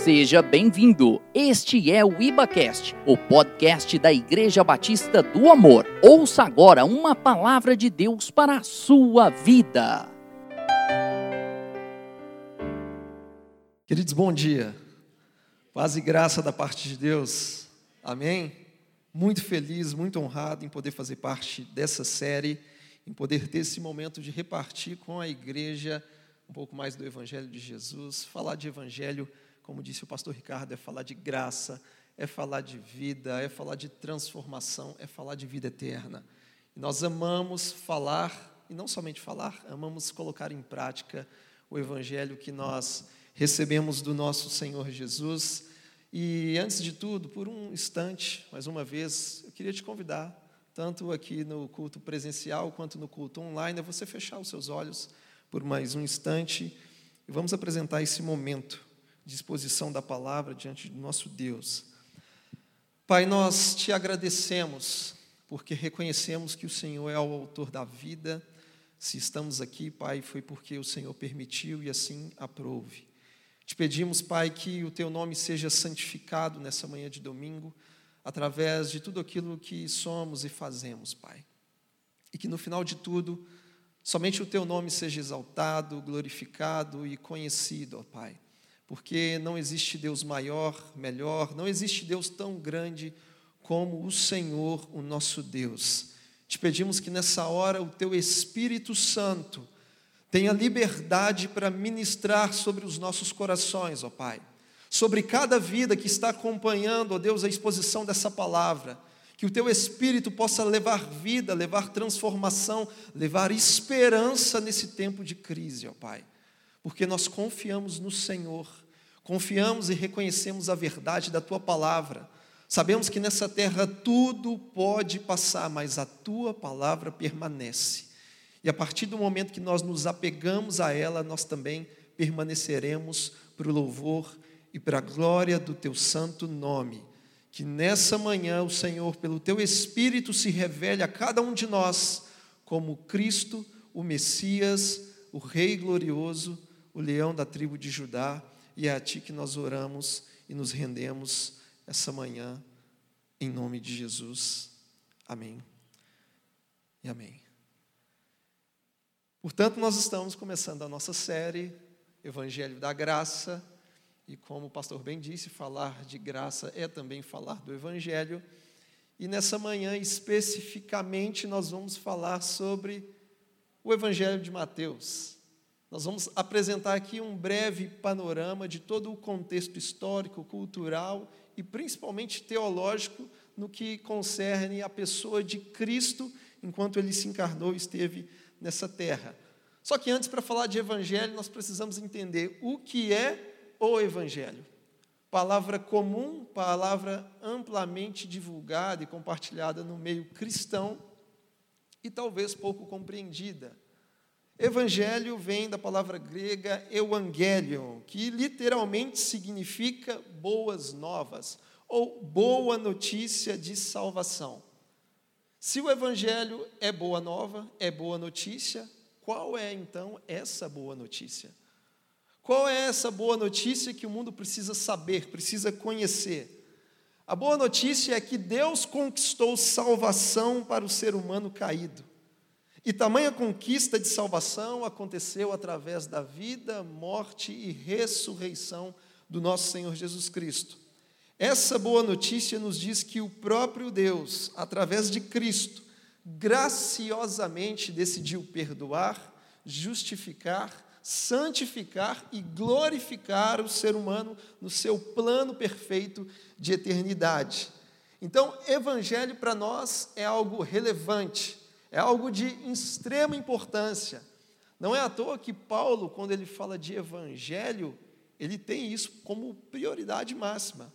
Seja bem-vindo. Este é o IbaCast, o podcast da Igreja Batista do Amor. Ouça agora uma palavra de Deus para a sua vida. Queridos, bom dia. Paz e graça da parte de Deus. Amém? Muito feliz, muito honrado em poder fazer parte dessa série, em poder ter esse momento de repartir com a igreja um pouco mais do Evangelho de Jesus, falar de Evangelho como disse o pastor Ricardo, é falar de graça, é falar de vida, é falar de transformação, é falar de vida eterna. E nós amamos falar, e não somente falar, amamos colocar em prática o evangelho que nós recebemos do nosso Senhor Jesus. E antes de tudo, por um instante, mais uma vez, eu queria te convidar, tanto aqui no culto presencial quanto no culto online, a você fechar os seus olhos por mais um instante e vamos apresentar esse momento disposição da palavra diante do nosso Deus. Pai, nós te agradecemos porque reconhecemos que o Senhor é o autor da vida. Se estamos aqui, Pai, foi porque o Senhor permitiu e assim aprove. Te pedimos, Pai, que o teu nome seja santificado nessa manhã de domingo, através de tudo aquilo que somos e fazemos, Pai. E que no final de tudo, somente o teu nome seja exaltado, glorificado e conhecido, ó Pai porque não existe Deus maior, melhor, não existe Deus tão grande como o Senhor, o nosso Deus. Te pedimos que nessa hora o teu Espírito Santo tenha liberdade para ministrar sobre os nossos corações, ó Pai, sobre cada vida que está acompanhando, ó Deus, a exposição dessa palavra. Que o teu Espírito possa levar vida, levar transformação, levar esperança nesse tempo de crise, ó Pai. Porque nós confiamos no Senhor Confiamos e reconhecemos a verdade da tua palavra. Sabemos que nessa terra tudo pode passar, mas a tua palavra permanece. E a partir do momento que nós nos apegamos a ela, nós também permaneceremos para o louvor e para a glória do teu santo nome. Que nessa manhã o Senhor, pelo teu Espírito, se revele a cada um de nós como Cristo, o Messias, o Rei glorioso, o leão da tribo de Judá e é a Ti que nós oramos e nos rendemos essa manhã, em nome de Jesus. Amém e amém. Portanto, nós estamos começando a nossa série Evangelho da Graça, e como o pastor bem disse, falar de graça é também falar do Evangelho. E nessa manhã, especificamente, nós vamos falar sobre o Evangelho de Mateus. Nós vamos apresentar aqui um breve panorama de todo o contexto histórico, cultural e principalmente teológico no que concerne a pessoa de Cristo enquanto ele se encarnou e esteve nessa terra. Só que antes, para falar de evangelho, nós precisamos entender o que é o evangelho. Palavra comum, palavra amplamente divulgada e compartilhada no meio cristão e talvez pouco compreendida. Evangelho vem da palavra grega evangelion, que literalmente significa boas novas ou boa notícia de salvação. Se o evangelho é boa nova, é boa notícia, qual é então essa boa notícia? Qual é essa boa notícia que o mundo precisa saber, precisa conhecer? A boa notícia é que Deus conquistou salvação para o ser humano caído. E tamanha conquista de salvação aconteceu através da vida, morte e ressurreição do nosso Senhor Jesus Cristo. Essa boa notícia nos diz que o próprio Deus, através de Cristo, graciosamente decidiu perdoar, justificar, santificar e glorificar o ser humano no seu plano perfeito de eternidade. Então, evangelho para nós é algo relevante, é algo de extrema importância. Não é à toa que Paulo, quando ele fala de evangelho, ele tem isso como prioridade máxima.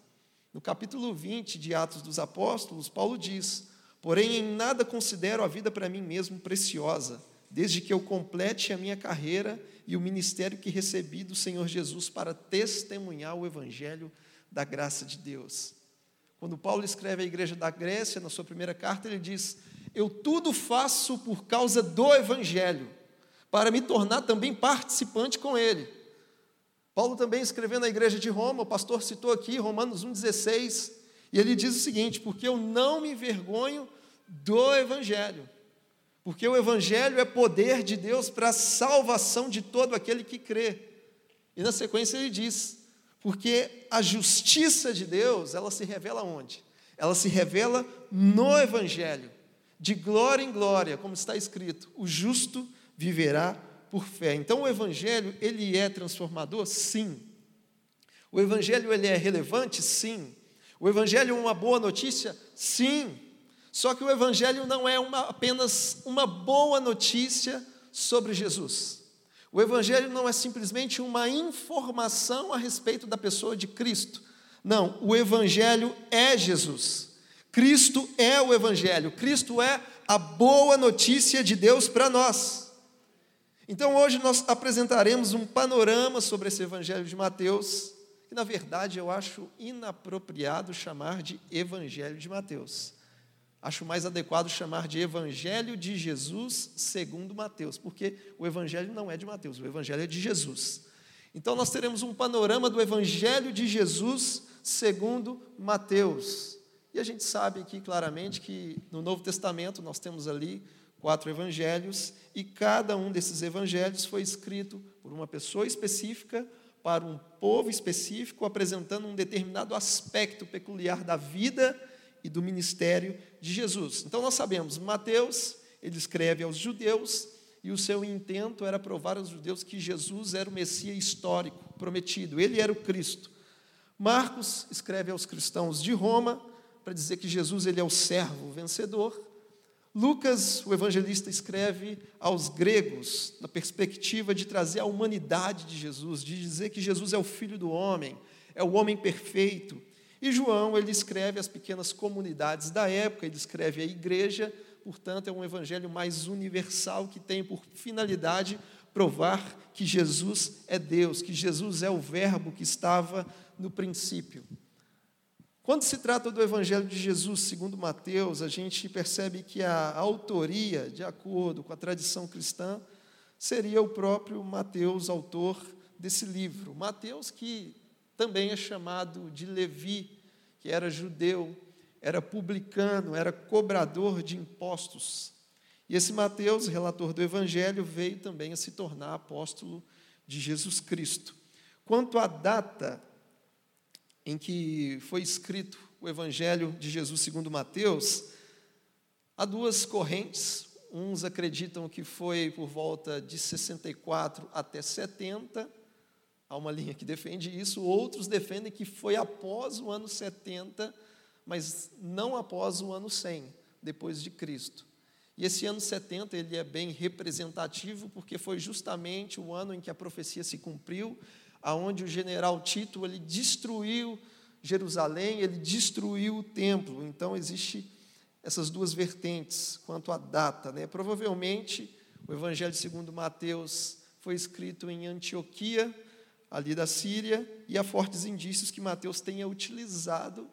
No capítulo 20 de Atos dos Apóstolos, Paulo diz: Porém, em nada considero a vida para mim mesmo preciosa, desde que eu complete a minha carreira e o ministério que recebi do Senhor Jesus para testemunhar o evangelho da graça de Deus. Quando Paulo escreve à igreja da Grécia, na sua primeira carta, ele diz: eu tudo faço por causa do Evangelho, para me tornar também participante com ele. Paulo também escrevendo na igreja de Roma, o pastor citou aqui Romanos 1,16, e ele diz o seguinte: Porque eu não me envergonho do Evangelho, porque o Evangelho é poder de Deus para a salvação de todo aquele que crê. E na sequência ele diz: Porque a justiça de Deus, ela se revela onde? Ela se revela no Evangelho, de glória em glória, como está escrito: o justo viverá por fé. Então o evangelho, ele é transformador? Sim. O evangelho ele é relevante? Sim. O evangelho é uma boa notícia? Sim. Só que o evangelho não é uma, apenas uma boa notícia sobre Jesus. O evangelho não é simplesmente uma informação a respeito da pessoa de Cristo. Não, o evangelho é Jesus. Cristo é o evangelho. Cristo é a boa notícia de Deus para nós. Então hoje nós apresentaremos um panorama sobre esse Evangelho de Mateus, que na verdade eu acho inapropriado chamar de Evangelho de Mateus. Acho mais adequado chamar de Evangelho de Jesus segundo Mateus, porque o Evangelho não é de Mateus, o Evangelho é de Jesus. Então nós teremos um panorama do Evangelho de Jesus segundo Mateus. E a gente sabe aqui claramente que no Novo Testamento nós temos ali quatro evangelhos, e cada um desses evangelhos foi escrito por uma pessoa específica, para um povo específico, apresentando um determinado aspecto peculiar da vida e do ministério de Jesus. Então nós sabemos, Mateus, ele escreve aos judeus, e o seu intento era provar aos judeus que Jesus era o Messias histórico prometido, ele era o Cristo. Marcos escreve aos cristãos de Roma para dizer que Jesus ele é o servo vencedor. Lucas, o evangelista, escreve aos gregos, na perspectiva de trazer a humanidade de Jesus, de dizer que Jesus é o filho do homem, é o homem perfeito. E João, ele escreve às pequenas comunidades da época, ele escreve a igreja, portanto, é um evangelho mais universal que tem por finalidade provar que Jesus é Deus, que Jesus é o Verbo que estava no princípio. Quando se trata do Evangelho de Jesus, segundo Mateus, a gente percebe que a autoria, de acordo com a tradição cristã, seria o próprio Mateus, autor desse livro. Mateus, que também é chamado de Levi, que era judeu, era publicano, era cobrador de impostos. E esse Mateus, relator do Evangelho, veio também a se tornar apóstolo de Jesus Cristo. Quanto à data em que foi escrito o Evangelho de Jesus segundo Mateus, há duas correntes. Uns acreditam que foi por volta de 64 até 70, há uma linha que defende isso, outros defendem que foi após o ano 70, mas não após o ano 100, depois de Cristo. E esse ano 70 ele é bem representativo porque foi justamente o ano em que a profecia se cumpriu, aonde o general Tito ele destruiu Jerusalém, ele destruiu o templo. Então existe essas duas vertentes quanto à data, né? Provavelmente o Evangelho segundo Mateus foi escrito em Antioquia, ali da Síria, e há fortes indícios que Mateus tenha utilizado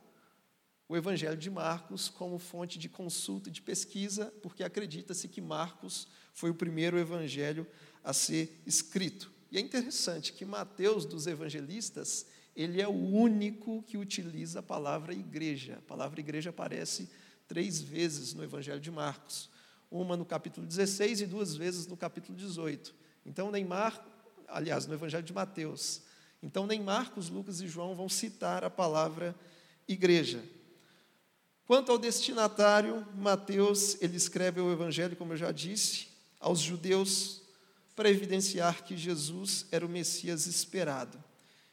o Evangelho de Marcos como fonte de consulta e de pesquisa, porque acredita-se que Marcos foi o primeiro evangelho a ser escrito. E é interessante que Mateus, dos evangelistas, ele é o único que utiliza a palavra igreja. A palavra igreja aparece três vezes no Evangelho de Marcos. Uma no capítulo 16 e duas vezes no capítulo 18. Então, nem Marcos, aliás, no Evangelho de Mateus. Então, nem Marcos, Lucas e João vão citar a palavra igreja. Quanto ao destinatário, Mateus, ele escreve o Evangelho, como eu já disse, aos judeus para evidenciar que Jesus era o Messias esperado.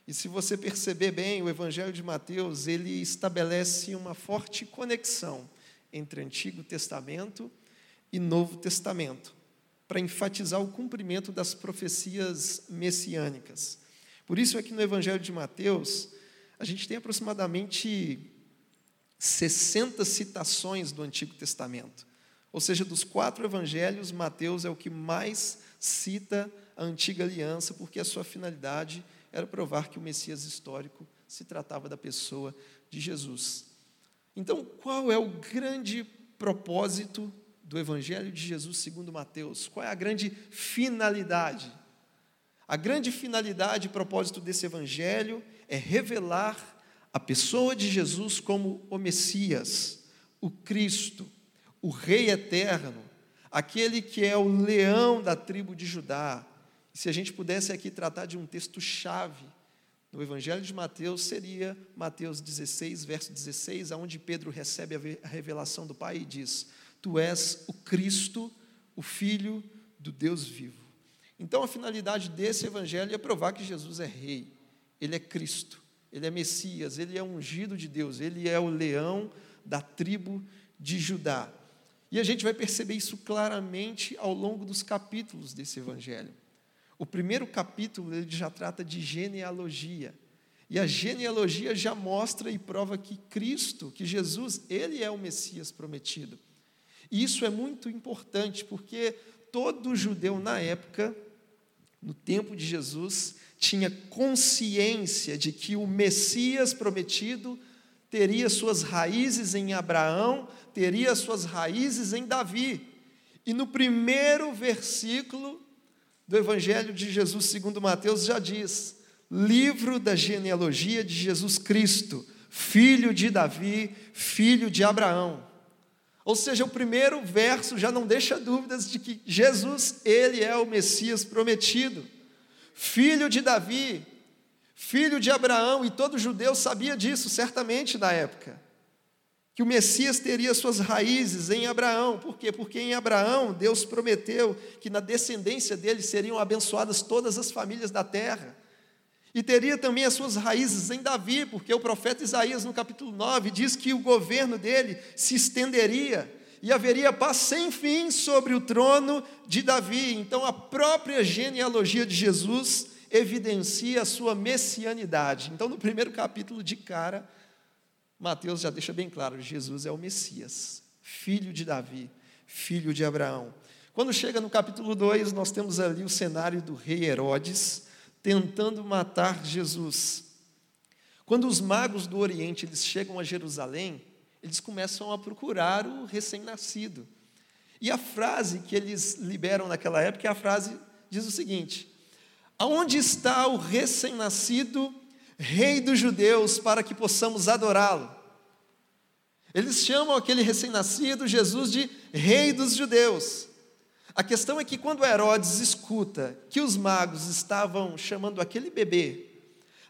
E se você perceber bem, o Evangelho de Mateus, ele estabelece uma forte conexão entre Antigo Testamento e Novo Testamento, para enfatizar o cumprimento das profecias messiânicas. Por isso é que no Evangelho de Mateus, a gente tem aproximadamente 60 citações do Antigo Testamento. Ou seja, dos quatro evangelhos, Mateus é o que mais cita a antiga aliança, porque a sua finalidade era provar que o Messias histórico se tratava da pessoa de Jesus. Então, qual é o grande propósito do Evangelho de Jesus segundo Mateus? Qual é a grande finalidade? A grande finalidade e propósito desse evangelho é revelar a pessoa de Jesus como o Messias, o Cristo, o Rei eterno, aquele que é o leão da tribo de Judá. Se a gente pudesse aqui tratar de um texto-chave no Evangelho de Mateus, seria Mateus 16, verso 16, aonde Pedro recebe a revelação do Pai e diz: Tu és o Cristo, o Filho do Deus vivo. Então, a finalidade desse evangelho é provar que Jesus é rei, ele é Cristo, ele é Messias, ele é ungido de Deus, ele é o leão da tribo de Judá. E a gente vai perceber isso claramente ao longo dos capítulos desse evangelho. O primeiro capítulo ele já trata de genealogia. E a genealogia já mostra e prova que Cristo, que Jesus, ele é o Messias prometido. E isso é muito importante, porque todo judeu na época no tempo de Jesus, tinha consciência de que o Messias prometido teria suas raízes em Abraão, teria suas raízes em Davi. E no primeiro versículo do Evangelho de Jesus, segundo Mateus, já diz: livro da genealogia de Jesus Cristo, filho de Davi, filho de Abraão. Ou seja, o primeiro verso já não deixa dúvidas de que Jesus, ele é o Messias prometido, filho de Davi, filho de Abraão, e todo judeu sabia disso, certamente na época. Que o Messias teria suas raízes em Abraão. Por quê? Porque em Abraão Deus prometeu que na descendência dele seriam abençoadas todas as famílias da terra. E teria também as suas raízes em Davi, porque o profeta Isaías, no capítulo 9, diz que o governo dele se estenderia e haveria paz sem fim sobre o trono de Davi. Então, a própria genealogia de Jesus evidencia a sua messianidade. Então, no primeiro capítulo, de cara, Mateus já deixa bem claro: Jesus é o Messias, filho de Davi, filho de Abraão. Quando chega no capítulo 2, nós temos ali o cenário do rei Herodes tentando matar Jesus. Quando os magos do Oriente eles chegam a Jerusalém, eles começam a procurar o recém-nascido. E a frase que eles liberam naquela época é a frase diz o seguinte: Aonde está o recém-nascido rei dos judeus para que possamos adorá-lo? Eles chamam aquele recém-nascido Jesus de rei dos judeus. A questão é que quando Herodes escuta que os magos estavam chamando aquele bebê,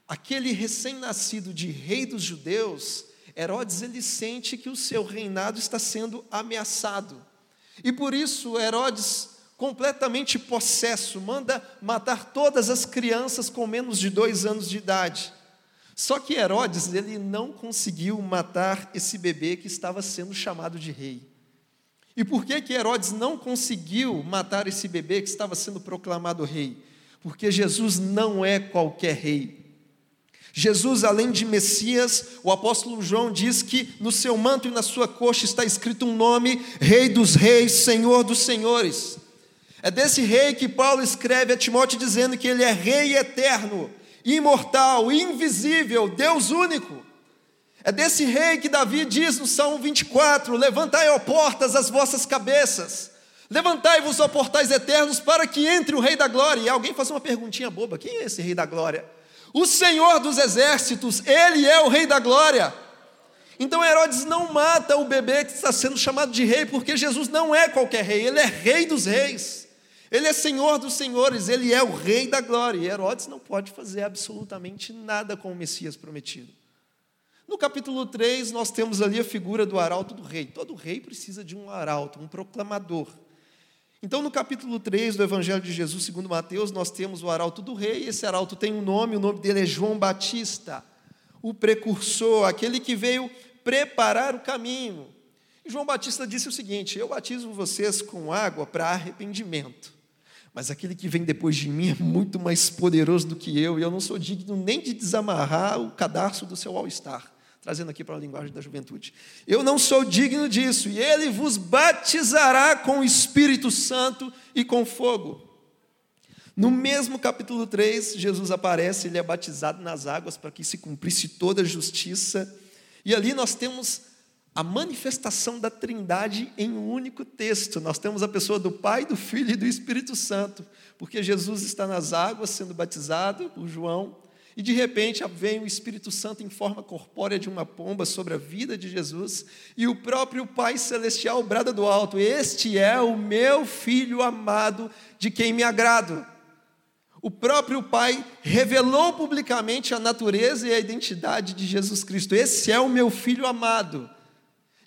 aquele recém-nascido de rei dos judeus, Herodes ele sente que o seu reinado está sendo ameaçado. E por isso Herodes, completamente possesso, manda matar todas as crianças com menos de dois anos de idade. Só que Herodes ele não conseguiu matar esse bebê que estava sendo chamado de rei. E por que, que Herodes não conseguiu matar esse bebê que estava sendo proclamado rei? Porque Jesus não é qualquer rei. Jesus, além de Messias, o apóstolo João diz que no seu manto e na sua coxa está escrito um nome: Rei dos Reis, Senhor dos Senhores. É desse rei que Paulo escreve a Timóteo dizendo que ele é rei eterno, imortal, invisível, Deus único. É desse rei que Davi diz no Salmo 24: Levantai, ó portas, as vossas cabeças, levantai-vos, ó portais eternos, para que entre o Rei da Glória. E alguém faz uma perguntinha boba: quem é esse Rei da Glória? O Senhor dos Exércitos, ele é o Rei da Glória. Então Herodes não mata o bebê que está sendo chamado de rei, porque Jesus não é qualquer rei, ele é Rei dos Reis. Ele é Senhor dos Senhores, ele é o Rei da Glória. E Herodes não pode fazer absolutamente nada com o Messias prometido. No capítulo 3, nós temos ali a figura do arauto do rei. Todo rei precisa de um arauto, um proclamador. Então, no capítulo 3 do Evangelho de Jesus, segundo Mateus, nós temos o arauto do rei. Esse arauto tem um nome, o nome dele é João Batista, o precursor, aquele que veio preparar o caminho. E João Batista disse o seguinte: Eu batizo vocês com água para arrependimento. Mas aquele que vem depois de mim é muito mais poderoso do que eu, e eu não sou digno nem de desamarrar o cadarço do seu all-star trazendo aqui para a linguagem da juventude. Eu não sou digno disso, e ele vos batizará com o Espírito Santo e com fogo. No mesmo capítulo 3, Jesus aparece, ele é batizado nas águas para que se cumprisse toda a justiça. E ali nós temos a manifestação da Trindade em um único texto. Nós temos a pessoa do Pai, do Filho e do Espírito Santo, porque Jesus está nas águas sendo batizado por João, e de repente vem o Espírito Santo em forma corpórea de uma pomba sobre a vida de Jesus, e o próprio Pai Celestial brada do alto: Este é o meu filho amado, de quem me agrado. O próprio Pai revelou publicamente a natureza e a identidade de Jesus Cristo. Esse é o meu filho amado.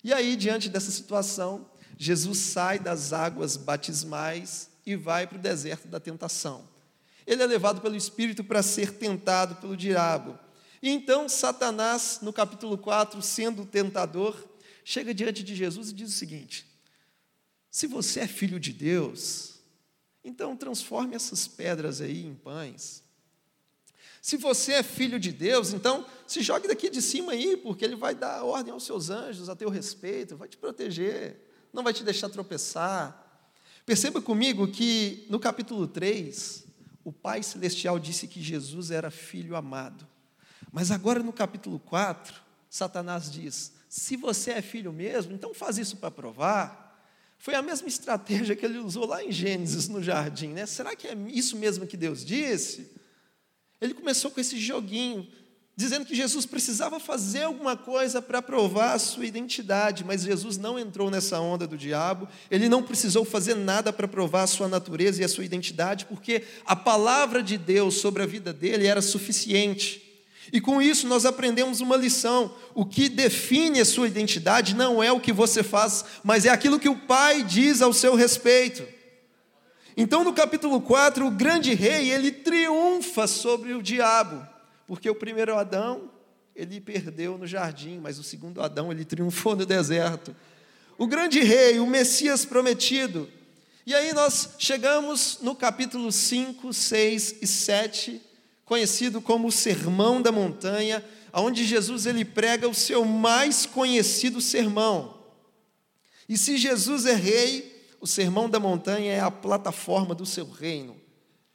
E aí, diante dessa situação, Jesus sai das águas batismais e vai para o deserto da tentação. Ele é levado pelo Espírito para ser tentado pelo diabo. E então Satanás, no capítulo 4, sendo o tentador, chega diante de Jesus e diz o seguinte: Se você é filho de Deus, então transforme essas pedras aí em pães. Se você é filho de Deus, então se jogue daqui de cima aí, porque Ele vai dar ordem aos seus anjos a teu respeito, vai te proteger, não vai te deixar tropeçar. Perceba comigo que no capítulo 3, o Pai Celestial disse que Jesus era filho amado. Mas agora no capítulo 4, Satanás diz: se você é filho mesmo, então faz isso para provar. Foi a mesma estratégia que ele usou lá em Gênesis, no jardim, né? Será que é isso mesmo que Deus disse? Ele começou com esse joguinho, dizendo que Jesus precisava fazer alguma coisa para provar a sua identidade, mas Jesus não entrou nessa onda do diabo, ele não precisou fazer nada para provar a sua natureza e a sua identidade, porque a palavra de Deus sobre a vida dele era suficiente. E com isso nós aprendemos uma lição: o que define a sua identidade não é o que você faz, mas é aquilo que o Pai diz ao seu respeito. Então, no capítulo 4, o grande rei, ele triunfa sobre o diabo, porque o primeiro Adão, ele perdeu no jardim, mas o segundo Adão, ele triunfou no deserto. O grande rei, o Messias prometido. E aí nós chegamos no capítulo 5, 6 e 7, conhecido como o Sermão da Montanha, onde Jesus ele prega o seu mais conhecido sermão. E se Jesus é rei, o Sermão da Montanha é a plataforma do seu reino.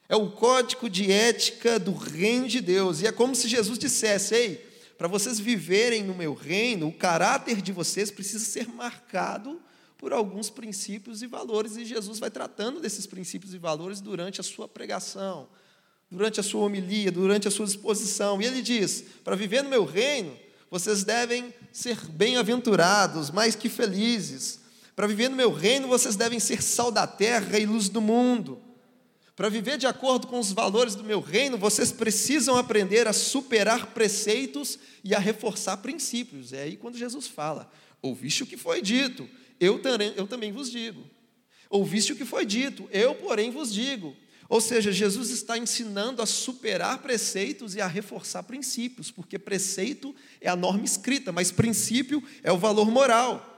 É o código de ética do reino de Deus. E é como se Jesus dissesse: Ei, para vocês viverem no meu reino, o caráter de vocês precisa ser marcado por alguns princípios e valores. E Jesus vai tratando desses princípios e valores durante a sua pregação, durante a sua homilia, durante a sua exposição. E ele diz: Para viver no meu reino, vocês devem ser bem-aventurados, mais que felizes para viver no meu reino, vocês devem ser sal da terra e luz do mundo. Para viver de acordo com os valores do meu reino, vocês precisam aprender a superar preceitos e a reforçar princípios. É aí quando Jesus fala: Ouviste o que foi dito, eu, eu também vos digo. Ouviste o que foi dito, eu, porém, vos digo. Ou seja, Jesus está ensinando a superar preceitos e a reforçar princípios, porque preceito é a norma escrita, mas princípio é o valor moral.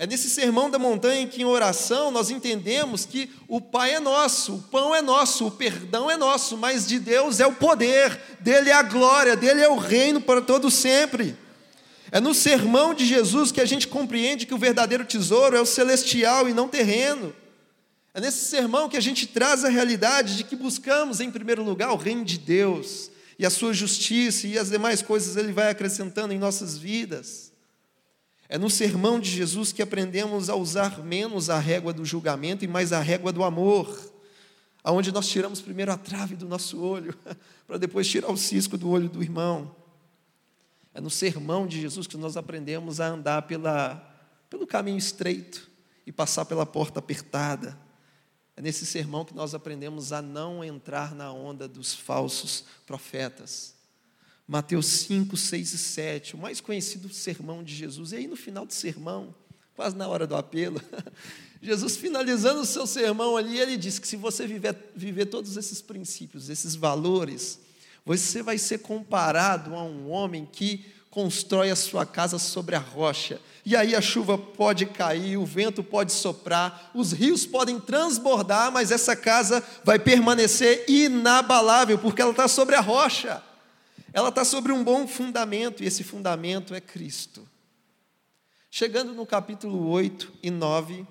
É nesse sermão da montanha que, em oração, nós entendemos que o Pai é nosso, o pão é nosso, o perdão é nosso, mas de Deus é o poder, dele é a glória, dele é o reino para todo sempre. É no sermão de Jesus que a gente compreende que o verdadeiro tesouro é o celestial e não terreno. É nesse sermão que a gente traz a realidade de que buscamos, em primeiro lugar, o reino de Deus e a sua justiça e as demais coisas ele vai acrescentando em nossas vidas. É no sermão de Jesus que aprendemos a usar menos a régua do julgamento e mais a régua do amor, aonde nós tiramos primeiro a trave do nosso olho, para depois tirar o cisco do olho do irmão. É no sermão de Jesus que nós aprendemos a andar pela, pelo caminho estreito e passar pela porta apertada. É nesse sermão que nós aprendemos a não entrar na onda dos falsos profetas. Mateus 5, 6 e 7, o mais conhecido sermão de Jesus. E aí, no final do sermão, quase na hora do apelo, Jesus finalizando o seu sermão ali, ele diz que se você viver, viver todos esses princípios, esses valores, você vai ser comparado a um homem que constrói a sua casa sobre a rocha. E aí a chuva pode cair, o vento pode soprar, os rios podem transbordar, mas essa casa vai permanecer inabalável, porque ela está sobre a rocha. Ela está sobre um bom fundamento, e esse fundamento é Cristo. Chegando no capítulo 8 e 9,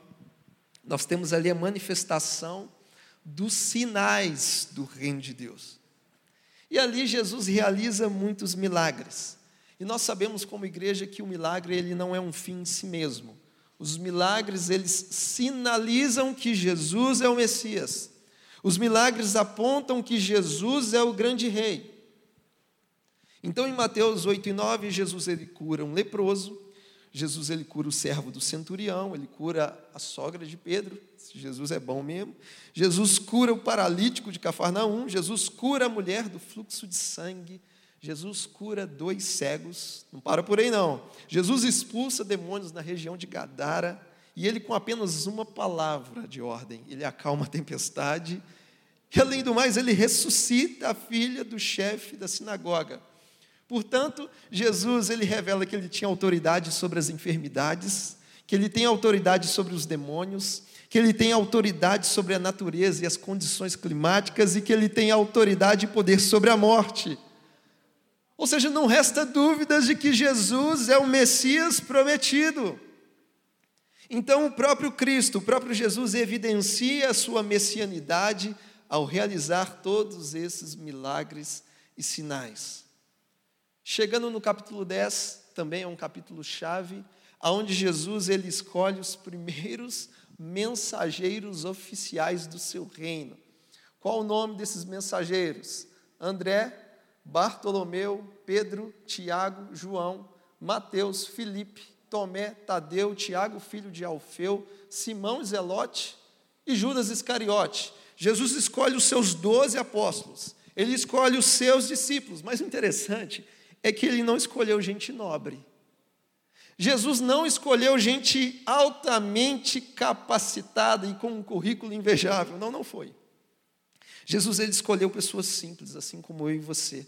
nós temos ali a manifestação dos sinais do reino de Deus. E ali Jesus realiza muitos milagres. E nós sabemos como igreja que o milagre ele não é um fim em si mesmo. Os milagres eles sinalizam que Jesus é o Messias. Os milagres apontam que Jesus é o grande rei. Então em Mateus 8 e 9, Jesus ele cura um leproso, Jesus ele cura o servo do centurião, ele cura a sogra de Pedro, Jesus é bom mesmo. Jesus cura o paralítico de Cafarnaum, Jesus cura a mulher do fluxo de sangue, Jesus cura dois cegos, não para por aí não. Jesus expulsa demônios na região de Gadara, e ele com apenas uma palavra de ordem, ele acalma a tempestade, e além do mais, ele ressuscita a filha do chefe da sinagoga. Portanto, Jesus ele revela que ele tinha autoridade sobre as enfermidades, que ele tem autoridade sobre os demônios, que ele tem autoridade sobre a natureza e as condições climáticas e que ele tem autoridade e poder sobre a morte. Ou seja, não resta dúvidas de que Jesus é o Messias prometido. Então, o próprio Cristo, o próprio Jesus, evidencia a sua messianidade ao realizar todos esses milagres e sinais. Chegando no capítulo 10, também é um capítulo chave, aonde Jesus ele escolhe os primeiros mensageiros oficiais do seu reino. Qual o nome desses mensageiros? André, Bartolomeu, Pedro, Tiago, João, Mateus, Filipe, Tomé, Tadeu, Tiago, filho de Alfeu, Simão Zelote e Judas Iscariote. Jesus escolhe os seus doze apóstolos, ele escolhe os seus discípulos, mas o interessante é que ele não escolheu gente nobre. Jesus não escolheu gente altamente capacitada e com um currículo invejável. Não, não foi. Jesus ele escolheu pessoas simples, assim como eu e você.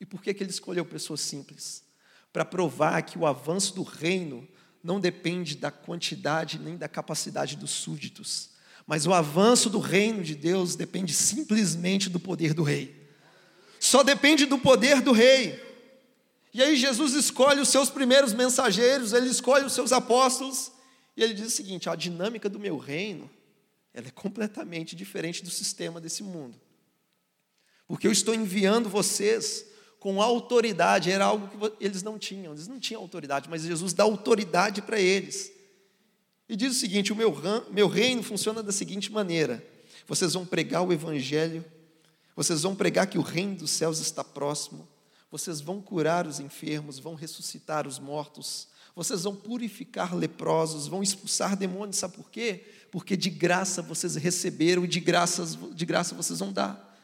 E por que, que ele escolheu pessoas simples? Para provar que o avanço do reino não depende da quantidade nem da capacidade dos súditos, mas o avanço do reino de Deus depende simplesmente do poder do rei. Só depende do poder do rei. E aí Jesus escolhe os seus primeiros mensageiros, ele escolhe os seus apóstolos, e ele diz o seguinte: a dinâmica do meu reino, ela é completamente diferente do sistema desse mundo. Porque eu estou enviando vocês com autoridade, era algo que eles não tinham, eles não tinham autoridade, mas Jesus dá autoridade para eles. E diz o seguinte: o meu, meu reino funciona da seguinte maneira: vocês vão pregar o Evangelho, vocês vão pregar que o reino dos céus está próximo, vocês vão curar os enfermos, vão ressuscitar os mortos, vocês vão purificar leprosos, vão expulsar demônios, sabe por quê? Porque de graça vocês receberam e de graça, de graça vocês vão dar.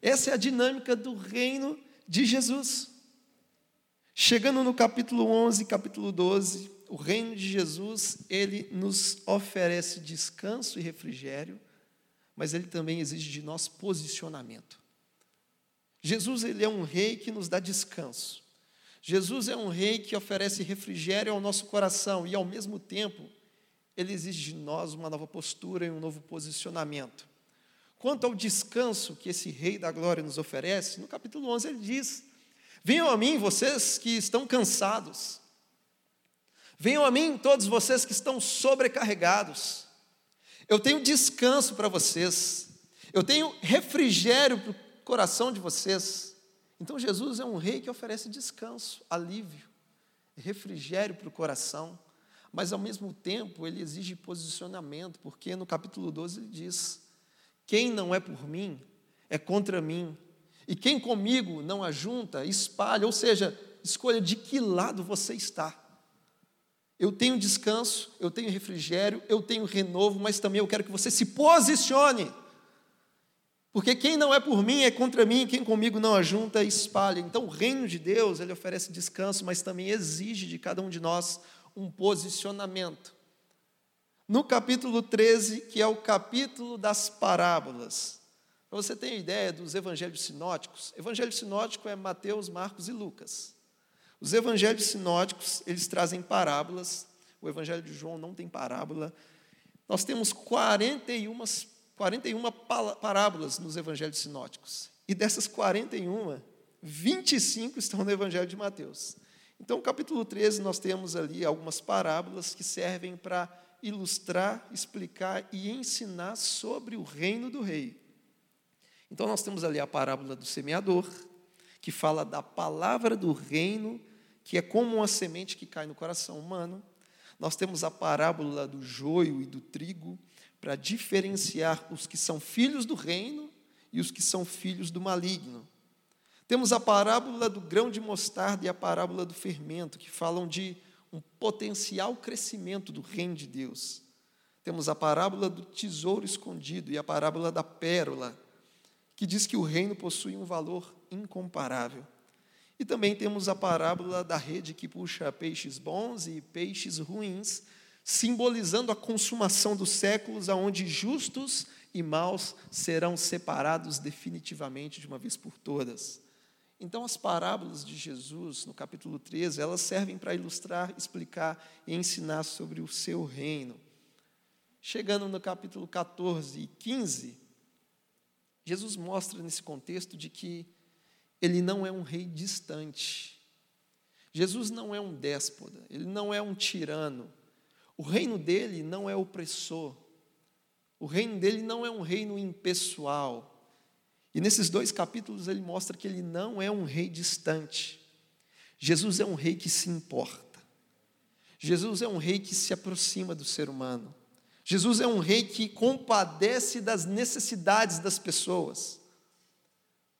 Essa é a dinâmica do reino de Jesus. Chegando no capítulo 11, capítulo 12, o reino de Jesus, ele nos oferece descanso e refrigério, mas ele também exige de nós posicionamento. Jesus, ele é um rei que nos dá descanso. Jesus é um rei que oferece refrigério ao nosso coração e, ao mesmo tempo, ele exige de nós uma nova postura e um novo posicionamento. Quanto ao descanso que esse Rei da Glória nos oferece, no capítulo 11 ele diz: Venham a mim, vocês que estão cansados, venham a mim, todos vocês que estão sobrecarregados, eu tenho descanso para vocês, eu tenho refrigério coração de vocês. Então Jesus é um rei que oferece descanso, alívio, refrigério para o coração, mas ao mesmo tempo ele exige posicionamento, porque no capítulo 12 ele diz: quem não é por mim é contra mim. E quem comigo não ajunta, espalha. Ou seja, escolha de que lado você está. Eu tenho descanso, eu tenho refrigério, eu tenho renovo, mas também eu quero que você se posicione. Porque quem não é por mim é contra mim, quem comigo não ajunta, espalha. Então o reino de Deus, ele oferece descanso, mas também exige de cada um de nós um posicionamento no capítulo 13, que é o capítulo das parábolas. Para você ter ideia dos evangelhos sinóticos, evangelho sinótico é Mateus, Marcos e Lucas. Os evangelhos sinóticos, eles trazem parábolas. O evangelho de João não tem parábola. Nós temos 41, 41 parábolas nos evangelhos sinóticos. E dessas 41, 25 estão no evangelho de Mateus. Então, capítulo 13, nós temos ali algumas parábolas que servem para ilustrar, explicar e ensinar sobre o reino do rei. Então nós temos ali a parábola do semeador, que fala da palavra do reino que é como uma semente que cai no coração humano. Nós temos a parábola do joio e do trigo, para diferenciar os que são filhos do reino e os que são filhos do maligno. Temos a parábola do grão de mostarda e a parábola do fermento, que falam de um potencial crescimento do reino de Deus. Temos a parábola do tesouro escondido e a parábola da pérola, que diz que o reino possui um valor incomparável. E também temos a parábola da rede que puxa peixes bons e peixes ruins, simbolizando a consumação dos séculos, aonde justos e maus serão separados definitivamente de uma vez por todas. Então, as parábolas de Jesus, no capítulo 13, elas servem para ilustrar, explicar e ensinar sobre o seu reino. Chegando no capítulo 14 e 15, Jesus mostra nesse contexto de que ele não é um rei distante. Jesus não é um déspota, ele não é um tirano. O reino dele não é opressor. O reino dele não é um reino impessoal. E nesses dois capítulos ele mostra que ele não é um rei distante. Jesus é um rei que se importa. Jesus é um rei que se aproxima do ser humano. Jesus é um rei que compadece das necessidades das pessoas.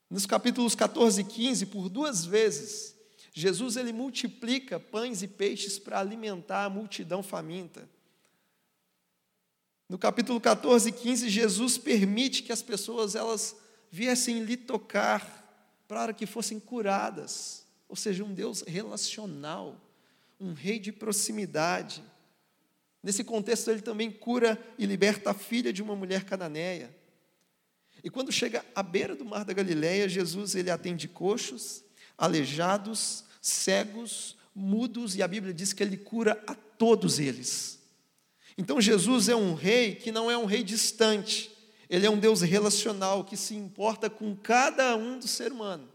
Nos capítulos 14 e 15, por duas vezes, Jesus ele multiplica pães e peixes para alimentar a multidão faminta. No capítulo 14 e 15, Jesus permite que as pessoas elas viessem lhe tocar para que fossem curadas, ou seja, um Deus relacional, um rei de proximidade. Nesse contexto, ele também cura e liberta a filha de uma mulher cananeia. E quando chega à beira do mar da Galileia, Jesus ele atende coxos, aleijados, cegos, mudos, e a Bíblia diz que ele cura a todos eles. Então Jesus é um rei que não é um rei distante, ele é um Deus relacional que se importa com cada um do ser humano.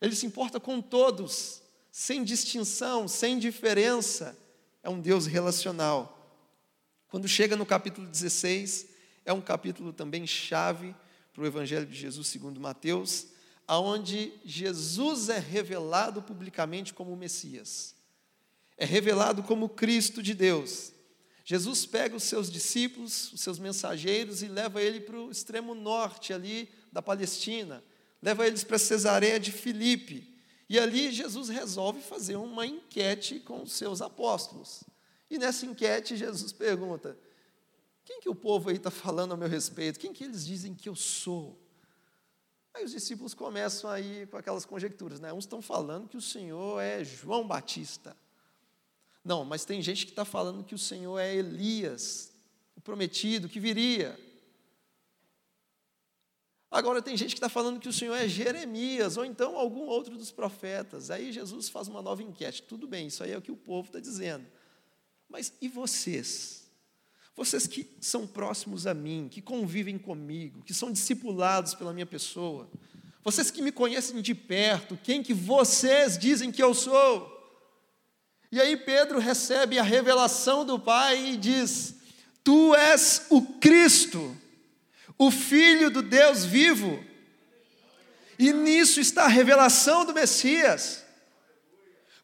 Ele se importa com todos, sem distinção, sem diferença. É um Deus relacional. Quando chega no capítulo 16, é um capítulo também chave para o Evangelho de Jesus segundo Mateus, aonde Jesus é revelado publicamente como o Messias. É revelado como Cristo de Deus. Jesus pega os seus discípulos, os seus mensageiros, e leva ele para o extremo norte ali da Palestina, leva eles para Cesareia de Filipe. E ali Jesus resolve fazer uma enquete com os seus apóstolos. E nessa enquete Jesus pergunta: quem que o povo aí está falando a meu respeito? Quem que eles dizem que eu sou? Aí os discípulos começam aí com aquelas conjecturas, né? Uns estão falando que o Senhor é João Batista. Não, mas tem gente que está falando que o Senhor é Elias, o prometido que viria. Agora tem gente que está falando que o Senhor é Jeremias, ou então algum outro dos profetas. Aí Jesus faz uma nova enquete. Tudo bem, isso aí é o que o povo está dizendo. Mas e vocês? Vocês que são próximos a mim, que convivem comigo, que são discipulados pela minha pessoa, vocês que me conhecem de perto, quem que vocês dizem que eu sou? E aí Pedro recebe a revelação do Pai e diz: Tu és o Cristo, o Filho do Deus vivo. E nisso está a revelação do Messias.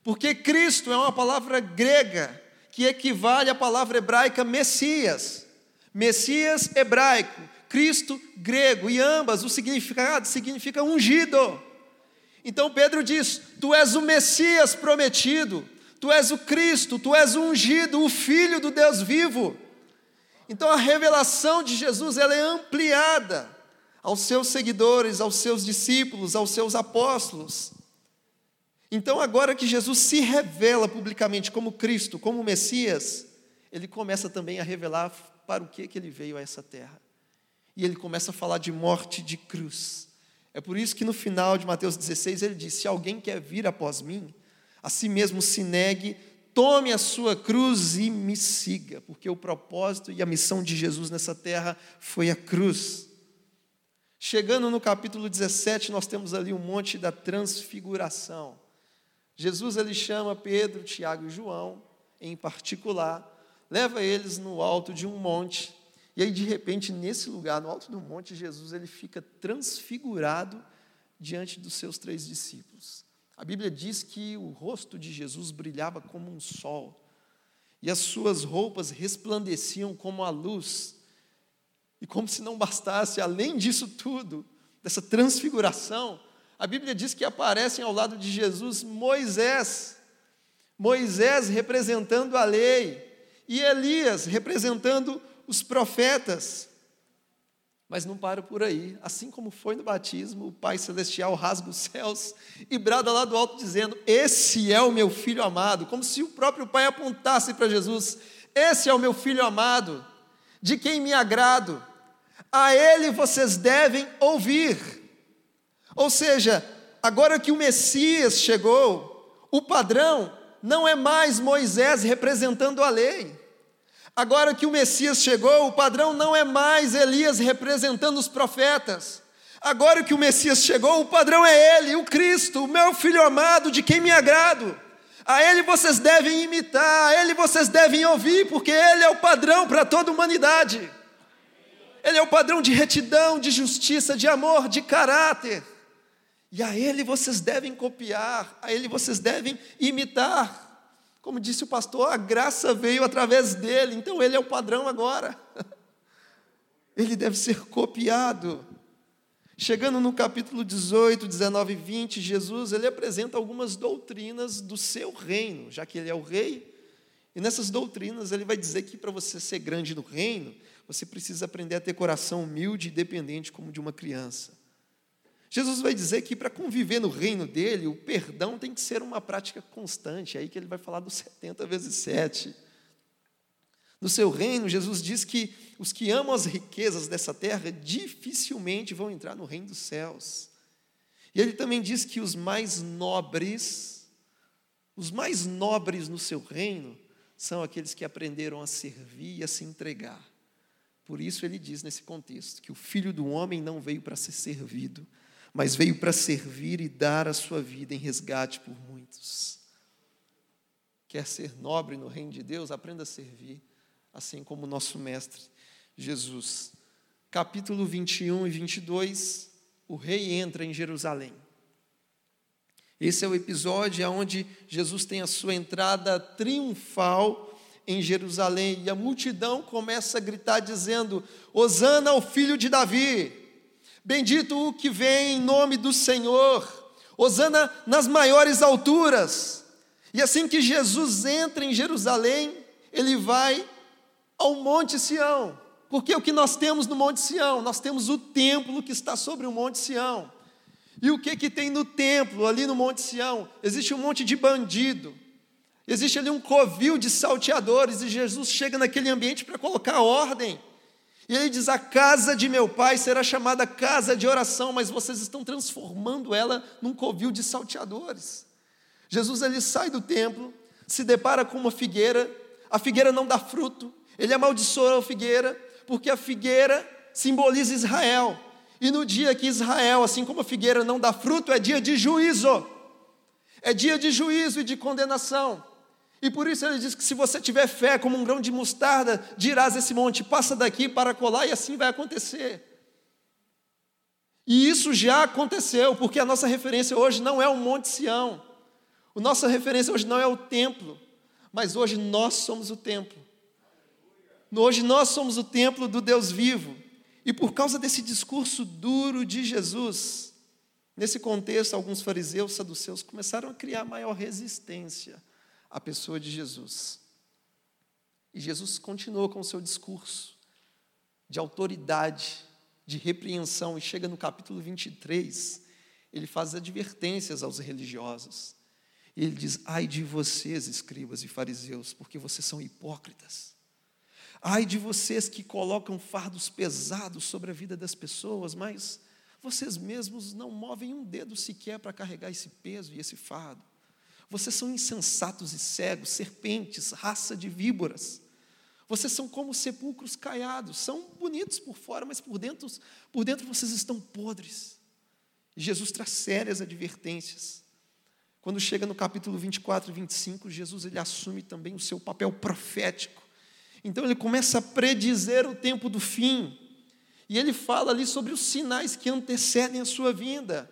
Porque Cristo é uma palavra grega que equivale à palavra hebraica Messias. Messias hebraico, Cristo grego, e ambas o significado significa ungido. Então Pedro diz: Tu és o Messias prometido, Tu és o Cristo, tu és o ungido, o Filho do Deus vivo. Então a revelação de Jesus ela é ampliada aos seus seguidores, aos seus discípulos, aos seus apóstolos. Então, agora que Jesus se revela publicamente como Cristo, como Messias, ele começa também a revelar para o que, que ele veio a essa terra. E ele começa a falar de morte de cruz. É por isso que no final de Mateus 16 ele diz: Se alguém quer vir após mim, a si mesmo se negue, tome a sua cruz e me siga, porque o propósito e a missão de Jesus nessa terra foi a cruz. Chegando no capítulo 17, nós temos ali um monte da transfiguração. Jesus ele chama Pedro, Tiago e João, em particular, leva eles no alto de um monte, e aí de repente nesse lugar, no alto do monte, Jesus ele fica transfigurado diante dos seus três discípulos. A Bíblia diz que o rosto de Jesus brilhava como um sol, e as suas roupas resplandeciam como a luz. E como se não bastasse, além disso tudo, dessa transfiguração, a Bíblia diz que aparecem ao lado de Jesus Moisés, Moisés representando a lei, e Elias representando os profetas. Mas não para por aí. Assim como foi no batismo, o Pai Celestial rasga os céus e brada lá do alto, dizendo: Esse é o meu filho amado. Como se o próprio Pai apontasse para Jesus: Esse é o meu filho amado, de quem me agrado. A ele vocês devem ouvir. Ou seja, agora que o Messias chegou, o padrão não é mais Moisés representando a lei. Agora que o Messias chegou, o padrão não é mais Elias representando os profetas. Agora que o Messias chegou, o padrão é Ele, o Cristo, o meu filho amado, de quem me agrado. A Ele vocês devem imitar, a Ele vocês devem ouvir, porque Ele é o padrão para toda a humanidade. Ele é o padrão de retidão, de justiça, de amor, de caráter. E a Ele vocês devem copiar, a Ele vocês devem imitar. Como disse o pastor, a graça veio através dele, então Ele é o padrão agora. Ele deve ser copiado. Chegando no capítulo 18, 19 e 20, Jesus ele apresenta algumas doutrinas do seu reino, já que ele é o rei. E nessas doutrinas ele vai dizer que para você ser grande no reino, você precisa aprender a ter coração humilde e dependente como de uma criança. Jesus vai dizer que para conviver no reino dele, o perdão tem que ser uma prática constante. É aí que ele vai falar dos 70 vezes 7. No seu reino, Jesus diz que os que amam as riquezas dessa terra dificilmente vão entrar no reino dos céus. E ele também diz que os mais nobres, os mais nobres no seu reino, são aqueles que aprenderam a servir e a se entregar. Por isso ele diz nesse contexto que o filho do homem não veio para ser servido, mas veio para servir e dar a sua vida em resgate por muitos. Quer ser nobre no reino de Deus? Aprenda a servir, assim como o nosso mestre Jesus. Capítulo 21 e 22, o rei entra em Jerusalém. Esse é o episódio onde Jesus tem a sua entrada triunfal em Jerusalém e a multidão começa a gritar dizendo: Hosana ao filho de Davi. Bendito o que vem em nome do Senhor. Hosana nas maiores alturas. E assim que Jesus entra em Jerusalém, ele vai ao Monte Sião. Porque o que nós temos no Monte Sião? Nós temos o templo que está sobre o Monte Sião. E o que, que tem no templo, ali no Monte Sião? Existe um monte de bandido, existe ali um covil de salteadores, e Jesus chega naquele ambiente para colocar ordem. E ele diz: A casa de meu pai será chamada casa de oração, mas vocês estão transformando ela num covil de salteadores. Jesus ele sai do templo, se depara com uma figueira, a figueira não dá fruto, ele amaldiçoa a figueira, porque a figueira simboliza Israel. E no dia que Israel, assim como a figueira não dá fruto, é dia de juízo. É dia de juízo e de condenação. E por isso ele diz que se você tiver fé como um grão de mostarda, dirás esse monte, passa daqui para colar, e assim vai acontecer. E isso já aconteceu, porque a nossa referência hoje não é o Monte Sião, a nossa referência hoje não é o templo, mas hoje nós somos o templo. Hoje nós somos o templo do Deus vivo. E por causa desse discurso duro de Jesus, nesse contexto, alguns fariseus, saduceus começaram a criar maior resistência a pessoa de Jesus. E Jesus continuou com o seu discurso de autoridade, de repreensão, e chega no capítulo 23, ele faz advertências aos religiosos. E ele diz: Ai de vocês, escribas e fariseus, porque vocês são hipócritas. Ai de vocês que colocam fardos pesados sobre a vida das pessoas, mas vocês mesmos não movem um dedo sequer para carregar esse peso e esse fardo. Vocês são insensatos e cegos, serpentes, raça de víboras. Vocês são como sepulcros caiados, são bonitos por fora, mas por dentro, por dentro vocês estão podres. Jesus traz sérias advertências. Quando chega no capítulo 24 e 25, Jesus ele assume também o seu papel profético. Então ele começa a predizer o tempo do fim. E ele fala ali sobre os sinais que antecedem a sua vinda.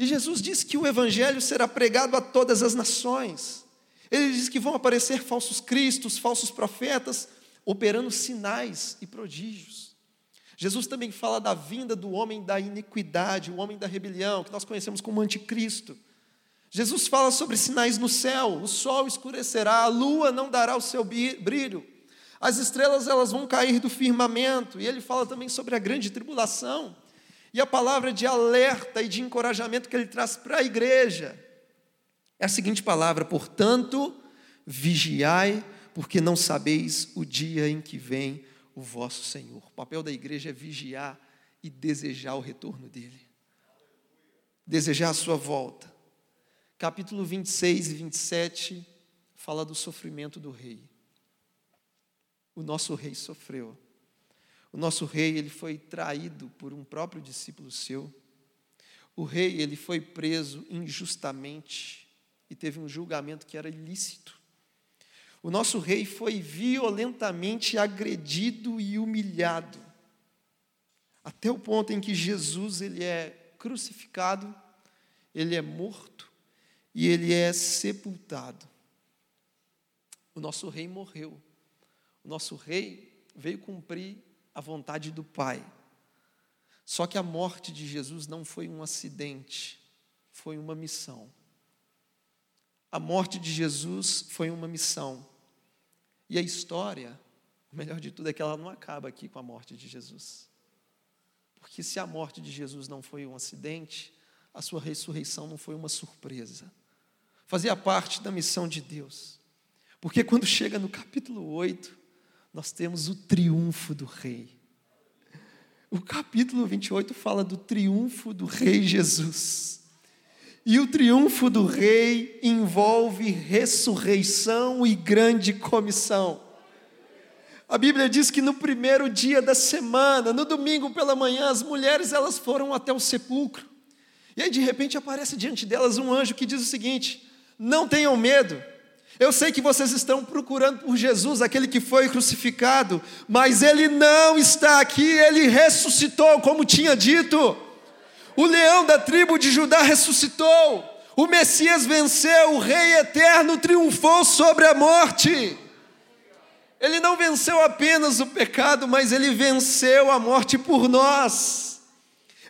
E Jesus diz que o evangelho será pregado a todas as nações. Ele diz que vão aparecer falsos cristos, falsos profetas, operando sinais e prodígios. Jesus também fala da vinda do homem da iniquidade, o homem da rebelião, que nós conhecemos como anticristo. Jesus fala sobre sinais no céu: o sol escurecerá, a lua não dará o seu brilho, as estrelas elas vão cair do firmamento. E ele fala também sobre a grande tribulação e a palavra de alerta e de encorajamento que ele traz para a igreja. É a seguinte palavra: portanto, vigiai, porque não sabeis o dia em que vem o vosso Senhor. O papel da igreja é vigiar e desejar o retorno dele, desejar a sua volta. Capítulo 26 e 27 fala do sofrimento do rei. O nosso rei sofreu. O nosso rei, ele foi traído por um próprio discípulo seu. O rei, ele foi preso injustamente e teve um julgamento que era ilícito. O nosso rei foi violentamente agredido e humilhado, até o ponto em que Jesus ele é crucificado, ele é morto e ele é sepultado. O nosso rei morreu. O nosso rei veio cumprir a vontade do Pai. Só que a morte de Jesus não foi um acidente, foi uma missão. A morte de Jesus foi uma missão. E a história, o melhor de tudo é que ela não acaba aqui com a morte de Jesus. Porque se a morte de Jesus não foi um acidente, a sua ressurreição não foi uma surpresa. Fazia parte da missão de Deus. Porque quando chega no capítulo 8, nós temos o triunfo do Rei. O capítulo 28 fala do triunfo do Rei Jesus. E o triunfo do rei envolve ressurreição e grande comissão. A Bíblia diz que no primeiro dia da semana, no domingo pela manhã, as mulheres elas foram até o sepulcro. E aí de repente aparece diante delas um anjo que diz o seguinte: Não tenham medo. Eu sei que vocês estão procurando por Jesus, aquele que foi crucificado, mas ele não está aqui, ele ressuscitou, como tinha dito. O leão da tribo de Judá ressuscitou. O Messias venceu, o Rei eterno triunfou sobre a morte. Ele não venceu apenas o pecado, mas ele venceu a morte por nós.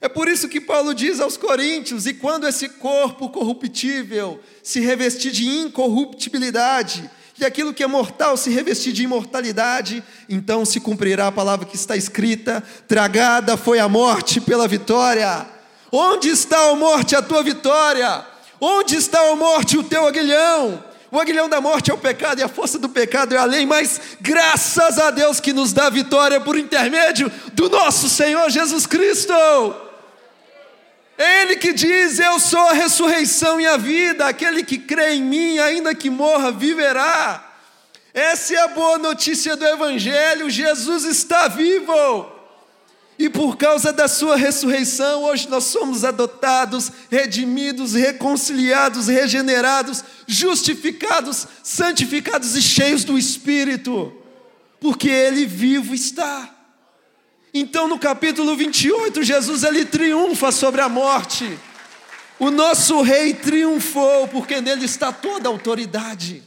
É por isso que Paulo diz aos Coríntios: e quando esse corpo corruptível se revestir de incorruptibilidade, e aquilo que é mortal se revestir de imortalidade, então se cumprirá a palavra que está escrita: tragada foi a morte pela vitória. Onde está a morte, a tua vitória? Onde está a morte, o teu aguilhão? O aguilhão da morte é o pecado e a força do pecado é a lei, mas graças a Deus que nos dá vitória por intermédio do nosso Senhor Jesus Cristo. Ele que diz: Eu sou a ressurreição e a vida, aquele que crê em mim, ainda que morra, viverá. Essa é a boa notícia do Evangelho: Jesus está vivo. E por causa da sua ressurreição, hoje nós somos adotados, redimidos, reconciliados, regenerados, justificados, santificados e cheios do Espírito, porque Ele vivo está. Então, no capítulo 28, Jesus ele triunfa sobre a morte. O nosso rei triunfou, porque nele está toda a autoridade.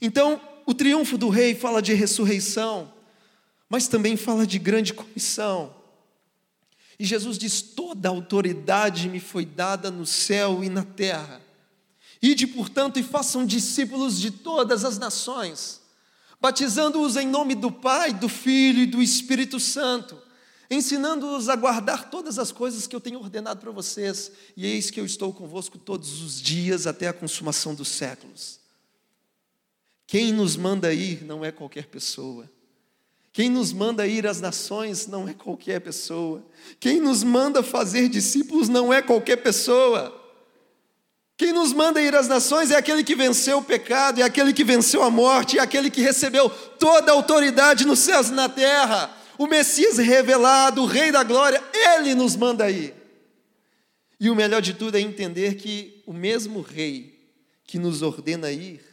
Então, o triunfo do rei fala de ressurreição mas também fala de grande comissão. E Jesus diz: toda a autoridade me foi dada no céu e na terra. Ide, portanto, e façam discípulos de todas as nações, batizando-os em nome do Pai, do Filho e do Espírito Santo, ensinando-os a guardar todas as coisas que eu tenho ordenado para vocês, e eis que eu estou convosco todos os dias até a consumação dos séculos. Quem nos manda ir não é qualquer pessoa quem nos manda ir às nações não é qualquer pessoa. Quem nos manda fazer discípulos não é qualquer pessoa. Quem nos manda ir às nações é aquele que venceu o pecado, é aquele que venceu a morte, é aquele que recebeu toda a autoridade nos céus e na terra. O Messias revelado, o Rei da Glória, ele nos manda ir. E o melhor de tudo é entender que o mesmo Rei que nos ordena ir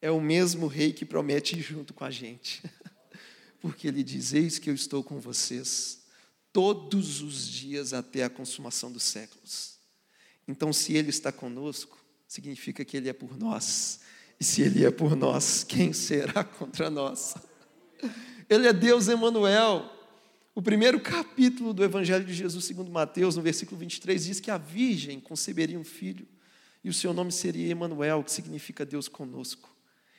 é o mesmo Rei que promete ir junto com a gente. porque ele diz: Eis que eu estou com vocês todos os dias até a consumação dos séculos. Então, se Ele está conosco, significa que Ele é por nós. E se Ele é por nós, quem será contra nós? Ele é Deus Emanuel. O primeiro capítulo do Evangelho de Jesus, segundo Mateus, no versículo 23, diz que a virgem conceberia um filho e o seu nome seria Emanuel, que significa Deus conosco.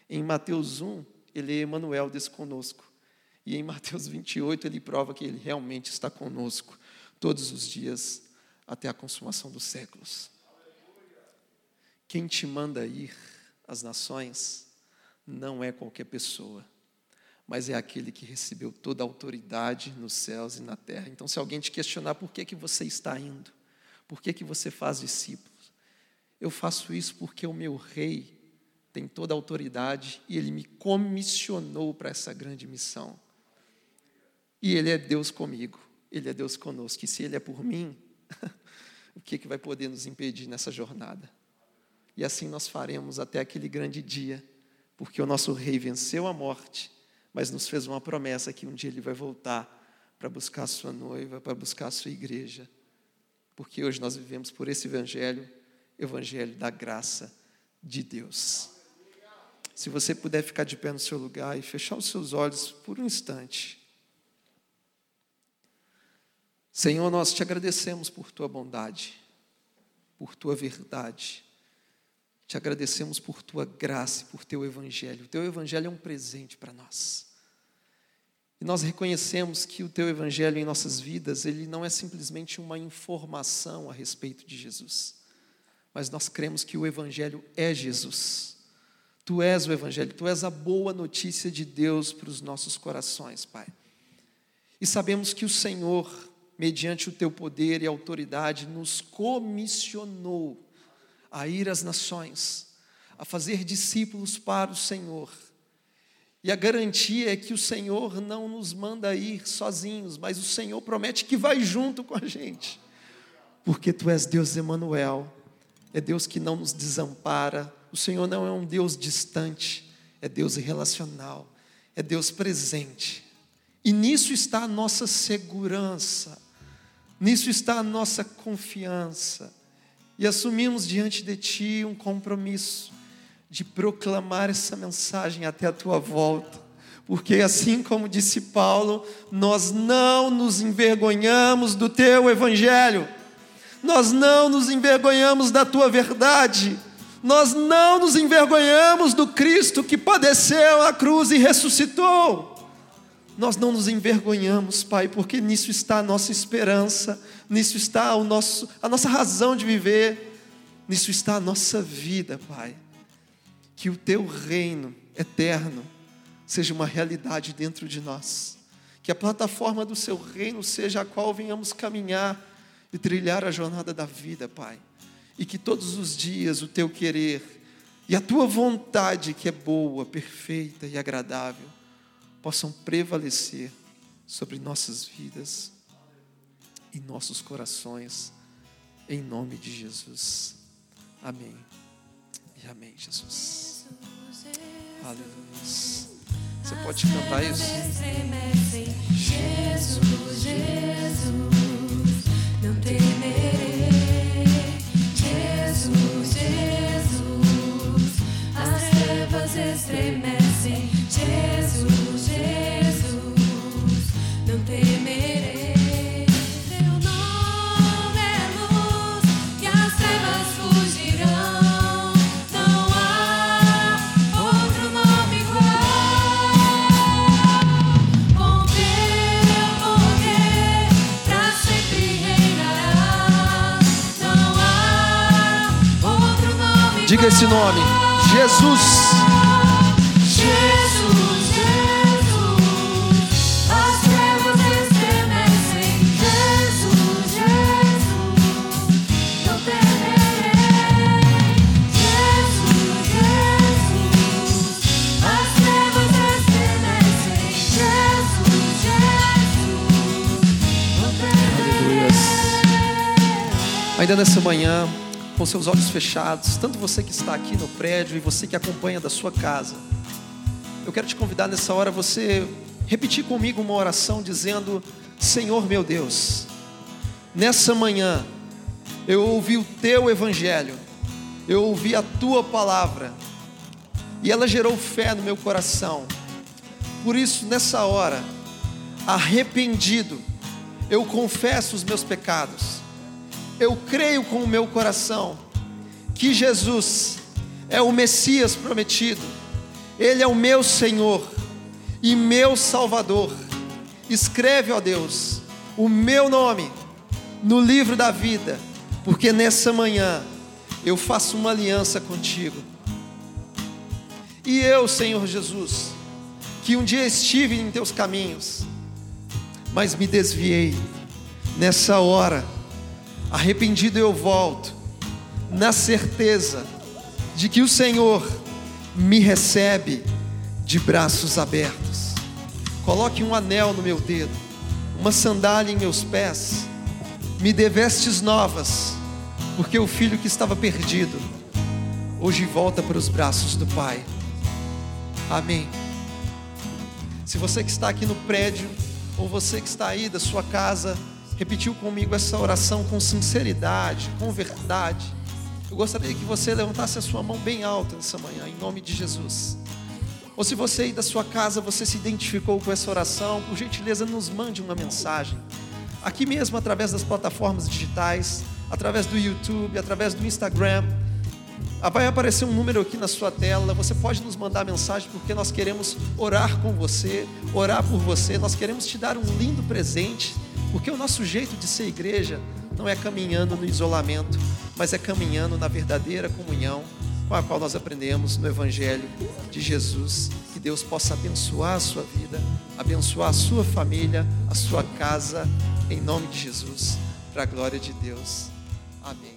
Em Mateus 1, ele é Emanuel, Deus conosco. E em Mateus 28, ele prova que ele realmente está conosco todos os dias até a consumação dos séculos. Quem te manda ir às nações não é qualquer pessoa mas é aquele que recebeu toda a autoridade nos céus e na terra. Então, se alguém te questionar por que, que você está indo, por que, que você faz discípulos, eu faço isso porque o meu rei tem toda a autoridade e ele me comissionou para essa grande missão. E ele é Deus comigo, ele é Deus conosco. E se ele é por mim, o que, que vai poder nos impedir nessa jornada? E assim nós faremos até aquele grande dia, porque o nosso rei venceu a morte mas nos fez uma promessa que um dia ele vai voltar para buscar a sua noiva, para buscar a sua igreja. Porque hoje nós vivemos por esse evangelho, evangelho da graça de Deus. Se você puder ficar de pé no seu lugar e fechar os seus olhos por um instante. Senhor, nós te agradecemos por tua bondade, por tua verdade. Te agradecemos por tua graça, por teu evangelho. O teu evangelho é um presente para nós. E nós reconhecemos que o teu evangelho em nossas vidas, ele não é simplesmente uma informação a respeito de Jesus. Mas nós cremos que o evangelho é Jesus. Tu és o evangelho, tu és a boa notícia de Deus para os nossos corações, Pai. E sabemos que o Senhor, mediante o teu poder e autoridade, nos comissionou a ir às nações, a fazer discípulos para o Senhor e a garantia é que o Senhor não nos manda ir sozinhos, mas o Senhor promete que vai junto com a gente. Porque tu és Deus Emanuel, é Deus que não nos desampara. O Senhor não é um Deus distante, é Deus relacional, é Deus presente. E nisso está a nossa segurança. Nisso está a nossa confiança. E assumimos diante de ti um compromisso de proclamar essa mensagem até a tua volta. Porque assim como disse Paulo, nós não nos envergonhamos do teu evangelho. Nós não nos envergonhamos da tua verdade. Nós não nos envergonhamos do Cristo que padeceu a cruz e ressuscitou. Nós não nos envergonhamos, Pai, porque nisso está a nossa esperança, nisso está o nosso, a nossa razão de viver, nisso está a nossa vida, Pai que o teu reino eterno seja uma realidade dentro de nós. Que a plataforma do seu reino seja a qual venhamos caminhar e trilhar a jornada da vida, Pai. E que todos os dias o teu querer e a tua vontade, que é boa, perfeita e agradável, possam prevalecer sobre nossas vidas e nossos corações, em nome de Jesus. Amém. E amém, Jesus. Aleluia. Você pode cantar isso? Jesus, Jesus, não temerei. Jesus, Jesus, as trevas estremecem. Jesus, Diga esse nome: Jesus. Jesus, Jesus, as trevas estremecem. Jesus, Jesus, não temerei. Jesus, Jesus, as trevas estremecem. Jesus, Jesus, não temerei. Ainda nessa manhã, com seus olhos fechados, tanto você que está aqui no prédio e você que acompanha da sua casa, eu quero te convidar nessa hora você repetir comigo uma oração dizendo: Senhor meu Deus, nessa manhã eu ouvi o teu evangelho, eu ouvi a tua palavra, e ela gerou fé no meu coração. Por isso, nessa hora, arrependido, eu confesso os meus pecados, eu creio com o meu coração que Jesus é o Messias prometido, Ele é o meu Senhor e meu Salvador. Escreve, ó Deus, o meu nome no livro da vida, porque nessa manhã eu faço uma aliança contigo. E eu, Senhor Jesus, que um dia estive em teus caminhos, mas me desviei, nessa hora, arrependido eu volto, na certeza de que o Senhor me recebe de braços abertos. Coloque um anel no meu dedo, uma sandália em meus pés, me dê vestes novas, porque o filho que estava perdido, hoje volta para os braços do Pai. Amém. Se você que está aqui no prédio, ou você que está aí da sua casa, repetiu comigo essa oração com sinceridade, com verdade, eu gostaria que você levantasse a sua mão bem alta nessa manhã, em nome de Jesus. Ou se você aí da sua casa, você se identificou com essa oração, por gentileza, nos mande uma mensagem. Aqui mesmo, através das plataformas digitais, através do YouTube, através do Instagram. Ah, Vai aparecer um número aqui na sua tela. Você pode nos mandar mensagem porque nós queremos orar com você, orar por você. Nós queremos te dar um lindo presente, porque o nosso jeito de ser igreja não é caminhando no isolamento, mas é caminhando na verdadeira comunhão com a qual nós aprendemos no Evangelho de Jesus. Que Deus possa abençoar a sua vida, abençoar a sua família, a sua casa, em nome de Jesus, para a glória de Deus. Amém